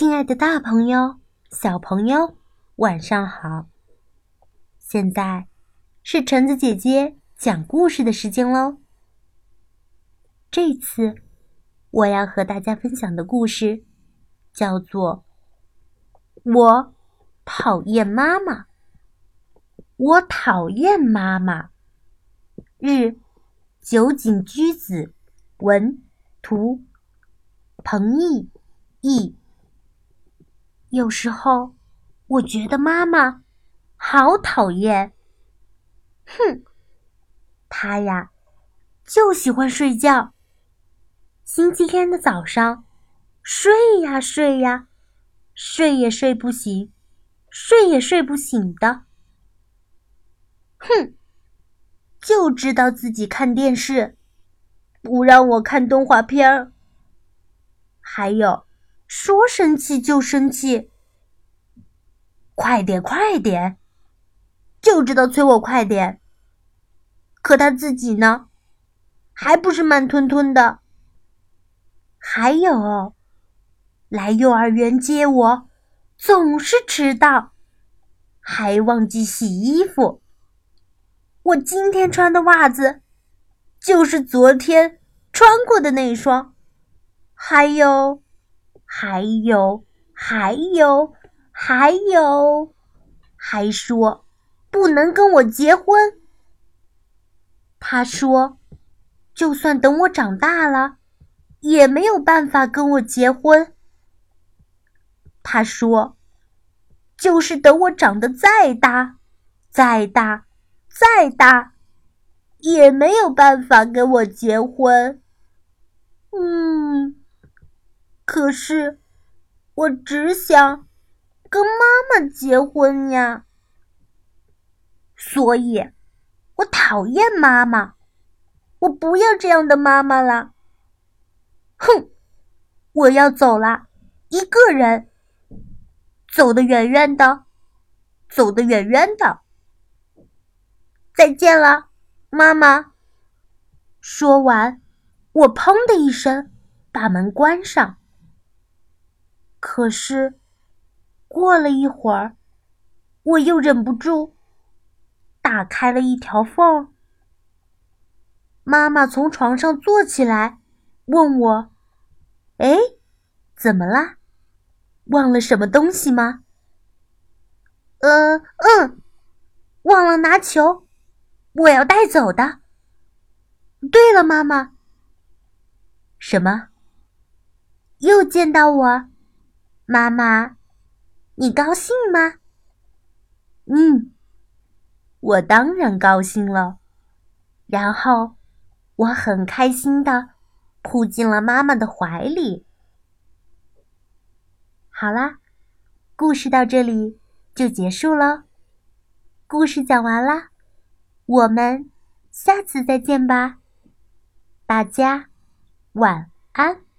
亲爱的，大朋友、小朋友，晚上好！现在是橙子姐姐讲故事的时间喽。这次我要和大家分享的故事叫做《我讨厌妈妈》。我讨厌妈妈。日，酒井居子，文，图，彭毅，译。有时候，我觉得妈妈好讨厌。哼，她呀，就喜欢睡觉。星期天的早上，睡呀睡呀，睡也睡不醒，睡也睡不醒的。哼，就知道自己看电视，不让我看动画片儿。还有。说生气就生气，快点快点，就知道催我快点。可他自己呢，还不是慢吞吞的。还有，来幼儿园接我，总是迟到，还忘记洗衣服。我今天穿的袜子，就是昨天穿过的那双。还有。还有，还有，还有，还说不能跟我结婚。他说，就算等我长大了，也没有办法跟我结婚。他说，就是等我长得再大，再大，再大，也没有办法跟我结婚。嗯。可是，我只想跟妈妈结婚呀，所以，我讨厌妈妈，我不要这样的妈妈了。哼，我要走了，一个人，走得远远的，走得远远的。再见了，妈妈。说完，我砰的一声把门关上。可是，过了一会儿，我又忍不住打开了一条缝。妈妈从床上坐起来，问我：“哎，怎么啦？忘了什么东西吗？”“呃，嗯，忘了拿球，我要带走的。”“对了，妈妈。”“什么？又见到我？”妈妈，你高兴吗？嗯，我当然高兴了。然后，我很开心的扑进了妈妈的怀里。好啦，故事到这里就结束了。故事讲完啦，我们下次再见吧。大家晚安。